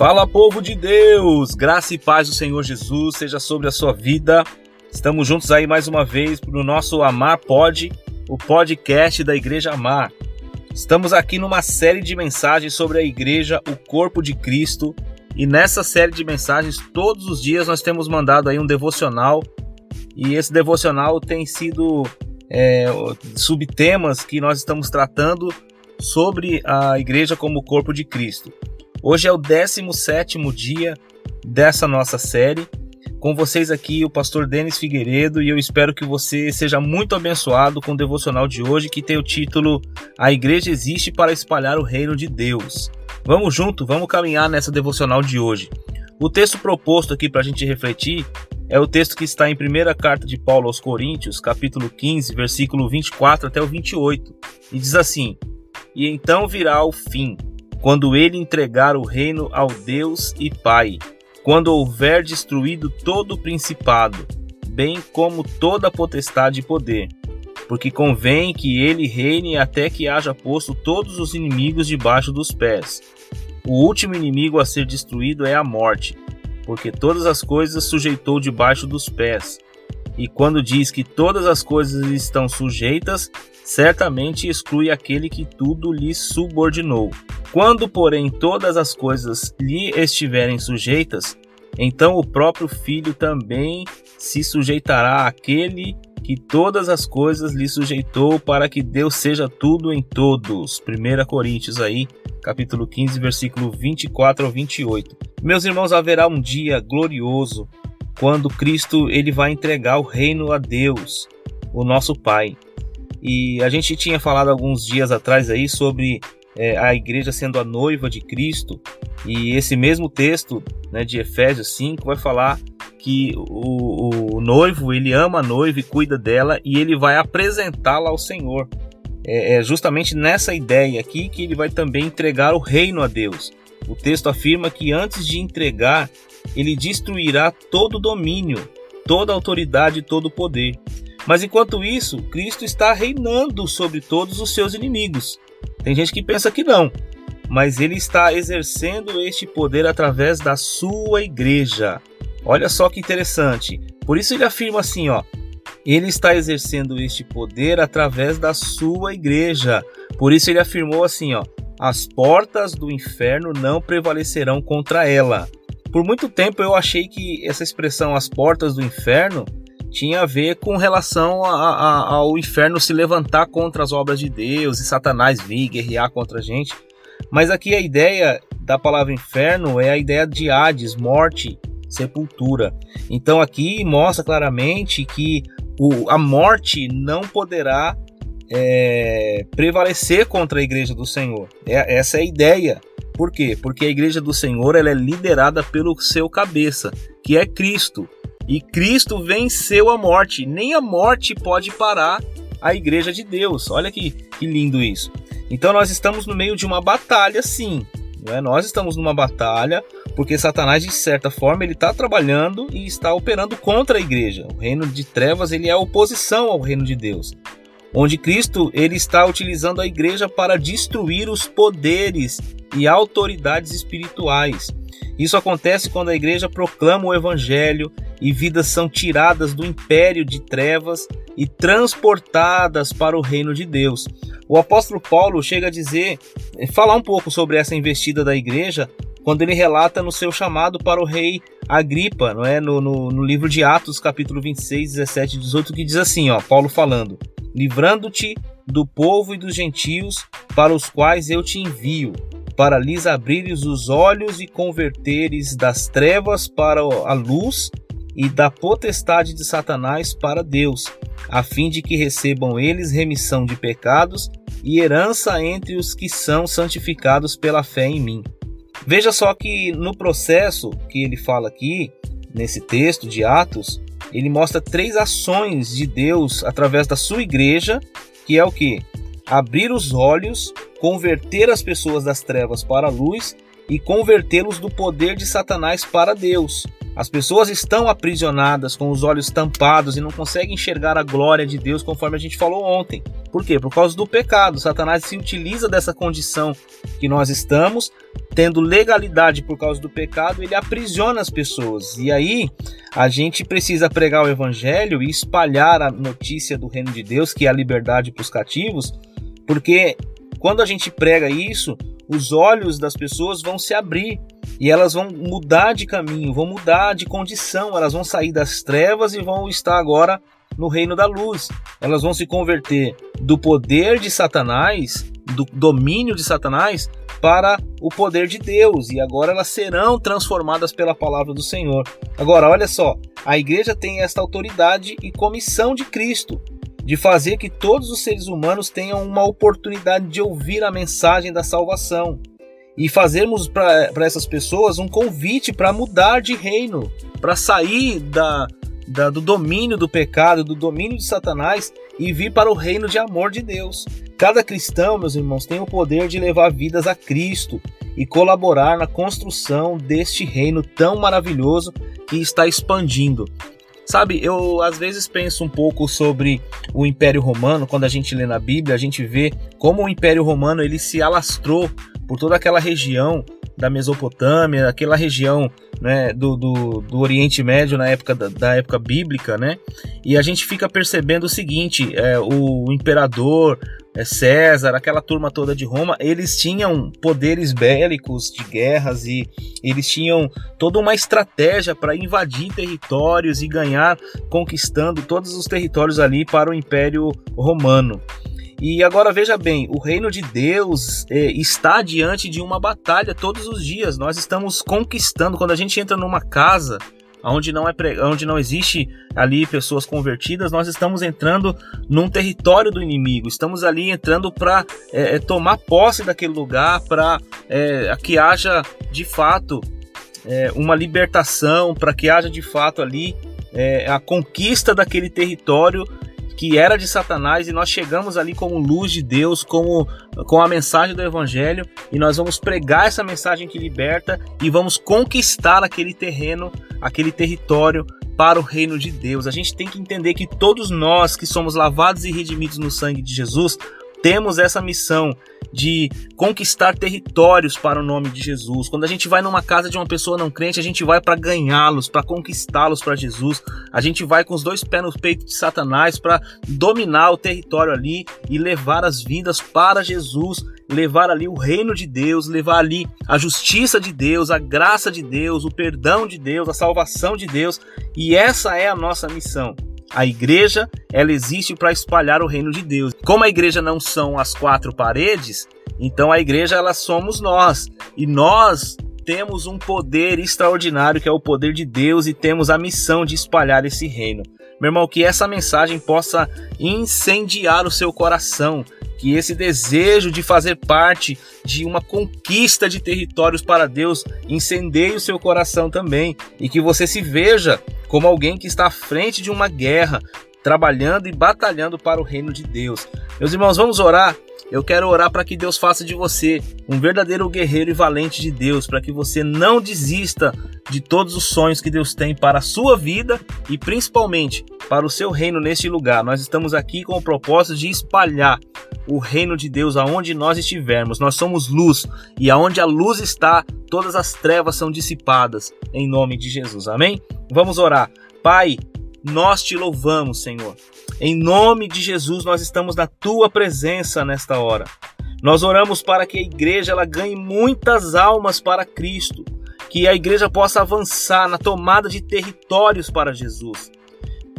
Fala, povo de Deus! Graça e paz do Senhor Jesus seja sobre a sua vida. Estamos juntos aí mais uma vez no nosso Amar Pod, o podcast da Igreja Amar. Estamos aqui numa série de mensagens sobre a igreja, o corpo de Cristo, e nessa série de mensagens todos os dias nós temos mandado aí um devocional e esse devocional tem sido é, subtemas que nós estamos tratando sobre a igreja como corpo de Cristo. Hoje é o 17 dia dessa nossa série. Com vocês aqui, o pastor Denis Figueiredo, e eu espero que você seja muito abençoado com o devocional de hoje, que tem o título A Igreja Existe para Espalhar o Reino de Deus. Vamos junto, vamos caminhar nessa devocional de hoje. O texto proposto aqui para a gente refletir é o texto que está em primeira carta de Paulo aos Coríntios, capítulo 15, versículo 24 até o 28, e diz assim: E então virá o fim quando ele entregar o reino ao Deus e Pai, quando houver destruído todo o principado, bem como toda a potestade e poder, porque convém que ele reine até que haja posto todos os inimigos debaixo dos pés. O último inimigo a ser destruído é a morte, porque todas as coisas sujeitou debaixo dos pés. E quando diz que todas as coisas estão sujeitas, certamente exclui aquele que tudo lhe subordinou. Quando, porém, todas as coisas lhe estiverem sujeitas, então o próprio Filho também se sujeitará àquele que todas as coisas lhe sujeitou para que Deus seja tudo em todos. 1 Coríntios aí, capítulo 15, versículo 24 ao 28. Meus irmãos, haverá um dia glorioso quando Cristo ele vai entregar o reino a Deus, o nosso Pai. E a gente tinha falado alguns dias atrás aí sobre é, a igreja sendo a noiva de Cristo, e esse mesmo texto né, de Efésios 5 vai falar que o, o, noivo ele ama a noiva e cuida dela e ele vai apresentá-la ao Senhor. É, é justamente nessa ideia aqui que ele vai também entregar o reino a Deus. O texto afirma que antes de entregar, ele destruirá todo domínio, toda autoridade todo poder. Mas enquanto isso, Cristo está reinando sobre todos os seus inimigos. Tem gente que pensa que não, mas ele está exercendo este poder através da sua igreja. Olha só que interessante. Por isso ele afirma assim, ó: ele está exercendo este poder através da sua igreja. Por isso ele afirmou assim, ó: as portas do inferno não prevalecerão contra ela. Por muito tempo eu achei que essa expressão as portas do inferno tinha a ver com relação a, a, ao inferno se levantar contra as obras de Deus e Satanás vir guerrear contra a gente. Mas aqui a ideia da palavra inferno é a ideia de Hades, morte, sepultura. Então aqui mostra claramente que o, a morte não poderá é, prevalecer contra a igreja do Senhor. É, essa é a ideia. Por quê? Porque a igreja do Senhor ela é liderada pelo seu cabeça, que é Cristo. E Cristo venceu a morte. Nem a morte pode parar a igreja de Deus. Olha que, que lindo isso. Então nós estamos no meio de uma batalha, sim. É? Nós estamos numa batalha porque Satanás, de certa forma, ele está trabalhando e está operando contra a igreja. O reino de trevas ele é a oposição ao reino de Deus onde Cristo ele está utilizando a igreja para destruir os poderes e autoridades espirituais. Isso acontece quando a igreja proclama o evangelho e vidas são tiradas do império de trevas e transportadas para o reino de Deus. O apóstolo Paulo chega a dizer, eh, falar um pouco sobre essa investida da igreja, quando ele relata no seu chamado para o rei Agripa, não é? no, no, no livro de Atos, capítulo 26, 17 e 18, que diz assim, ó, Paulo falando: livrando-te do povo e dos gentios para os quais eu te envio, para lhes abrires os olhos e converteres das trevas para a luz e da potestade de Satanás para Deus, a fim de que recebam eles remissão de pecados e herança entre os que são santificados pela fé em mim. Veja só que no processo que ele fala aqui, nesse texto de Atos, ele mostra três ações de Deus através da sua igreja, que é o que? Abrir os olhos, converter as pessoas das trevas para a luz e convertê-los do poder de Satanás para Deus. As pessoas estão aprisionadas com os olhos tampados e não conseguem enxergar a glória de Deus conforme a gente falou ontem. Por quê? Por causa do pecado. Satanás se utiliza dessa condição que nós estamos, tendo legalidade por causa do pecado, ele aprisiona as pessoas. E aí a gente precisa pregar o evangelho e espalhar a notícia do reino de Deus, que é a liberdade para os cativos, porque quando a gente prega isso, os olhos das pessoas vão se abrir e elas vão mudar de caminho, vão mudar de condição, elas vão sair das trevas e vão estar agora no reino da luz. Elas vão se converter do poder de Satanás, do domínio de Satanás, para o poder de Deus, e agora elas serão transformadas pela palavra do Senhor. Agora, olha só, a igreja tem esta autoridade e comissão de Cristo de fazer que todos os seres humanos tenham uma oportunidade de ouvir a mensagem da salvação e fazermos para essas pessoas um convite para mudar de reino, para sair da, da, do domínio do pecado, do domínio de Satanás e vir para o reino de amor de Deus. Cada cristão, meus irmãos, tem o poder de levar vidas a Cristo e colaborar na construção deste reino tão maravilhoso que está expandindo. Sabe, eu às vezes penso um pouco sobre o Império Romano, quando a gente lê na Bíblia, a gente vê como o Império Romano ele se alastrou por toda aquela região da Mesopotâmia, aquela região né, do, do, do, Oriente Médio na época da, da, época bíblica, né? E a gente fica percebendo o seguinte: é, o imperador César, aquela turma toda de Roma, eles tinham poderes bélicos de guerras e eles tinham toda uma estratégia para invadir territórios e ganhar, conquistando todos os territórios ali para o Império Romano. E agora veja bem, o reino de Deus é, está diante de uma batalha todos os dias. Nós estamos conquistando. Quando a gente entra numa casa onde não, é, onde não existe ali pessoas convertidas, nós estamos entrando num território do inimigo. Estamos ali entrando para é, é, tomar posse daquele lugar, para é, que haja de fato é, uma libertação, para que haja de fato ali é, a conquista daquele território que era de Satanás e nós chegamos ali como luz de Deus, como com a mensagem do evangelho e nós vamos pregar essa mensagem que liberta e vamos conquistar aquele terreno, aquele território para o reino de Deus. A gente tem que entender que todos nós que somos lavados e redimidos no sangue de Jesus, temos essa missão de conquistar territórios para o nome de Jesus. Quando a gente vai numa casa de uma pessoa não crente, a gente vai para ganhá-los, para conquistá-los para Jesus. A gente vai com os dois pés no peito de Satanás para dominar o território ali e levar as vidas para Jesus, levar ali o reino de Deus, levar ali a justiça de Deus, a graça de Deus, o perdão de Deus, a salvação de Deus. E essa é a nossa missão. A igreja, ela existe para espalhar o reino de Deus. Como a igreja não são as quatro paredes, então a igreja ela somos nós. E nós temos um poder extraordinário que é o poder de Deus e temos a missão de espalhar esse reino. Meu irmão, que essa mensagem possa incendiar o seu coração, que esse desejo de fazer parte de uma conquista de territórios para Deus incendeie o seu coração também e que você se veja como alguém que está à frente de uma guerra, trabalhando e batalhando para o reino de Deus. Meus irmãos, vamos orar. Eu quero orar para que Deus faça de você um verdadeiro guerreiro e valente de Deus, para que você não desista de todos os sonhos que Deus tem para a sua vida e principalmente para o seu reino neste lugar. Nós estamos aqui com o propósito de espalhar o reino de Deus aonde nós estivermos. Nós somos luz e aonde a luz está, todas as trevas são dissipadas em nome de Jesus. Amém? Vamos orar. Pai, nós te louvamos, Senhor. Em nome de Jesus, nós estamos na tua presença nesta hora. Nós oramos para que a igreja ela ganhe muitas almas para Cristo, que a igreja possa avançar na tomada de territórios para Jesus.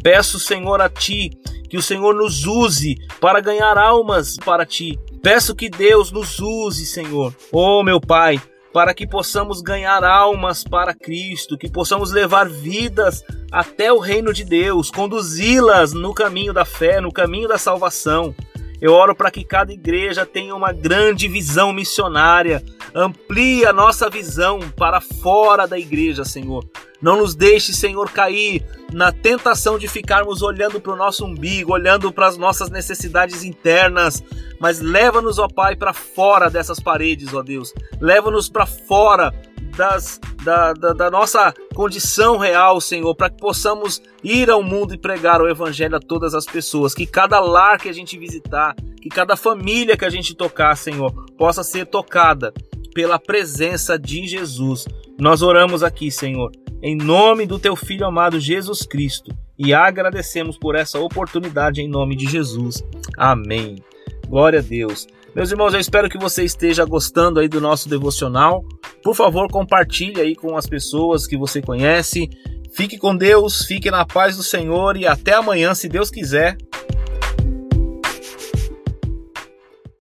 Peço, Senhor, a ti que o Senhor nos use para ganhar almas para ti. Peço que Deus nos use, Senhor. Oh, meu Pai, para que possamos ganhar almas para Cristo, que possamos levar vidas até o reino de Deus, conduzi-las no caminho da fé, no caminho da salvação. Eu oro para que cada igreja tenha uma grande visão missionária. Amplie a nossa visão para fora da igreja, Senhor. Não nos deixe, Senhor, cair na tentação de ficarmos olhando para o nosso umbigo, olhando para as nossas necessidades internas, mas leva-nos, ó Pai, para fora dessas paredes, ó Deus. Leva-nos para fora das, da, da, da nossa condição real, Senhor, para que possamos ir ao mundo e pregar o Evangelho a todas as pessoas. Que cada lar que a gente visitar, que cada família que a gente tocar, Senhor, possa ser tocada pela presença de Jesus. Nós oramos aqui, Senhor, em nome do teu filho amado Jesus Cristo e agradecemos por essa oportunidade em nome de Jesus. Amém. Glória a Deus. Meus irmãos, eu espero que você esteja gostando aí do nosso devocional. Por favor, compartilhe aí com as pessoas que você conhece. Fique com Deus, fique na paz do Senhor e até amanhã, se Deus quiser.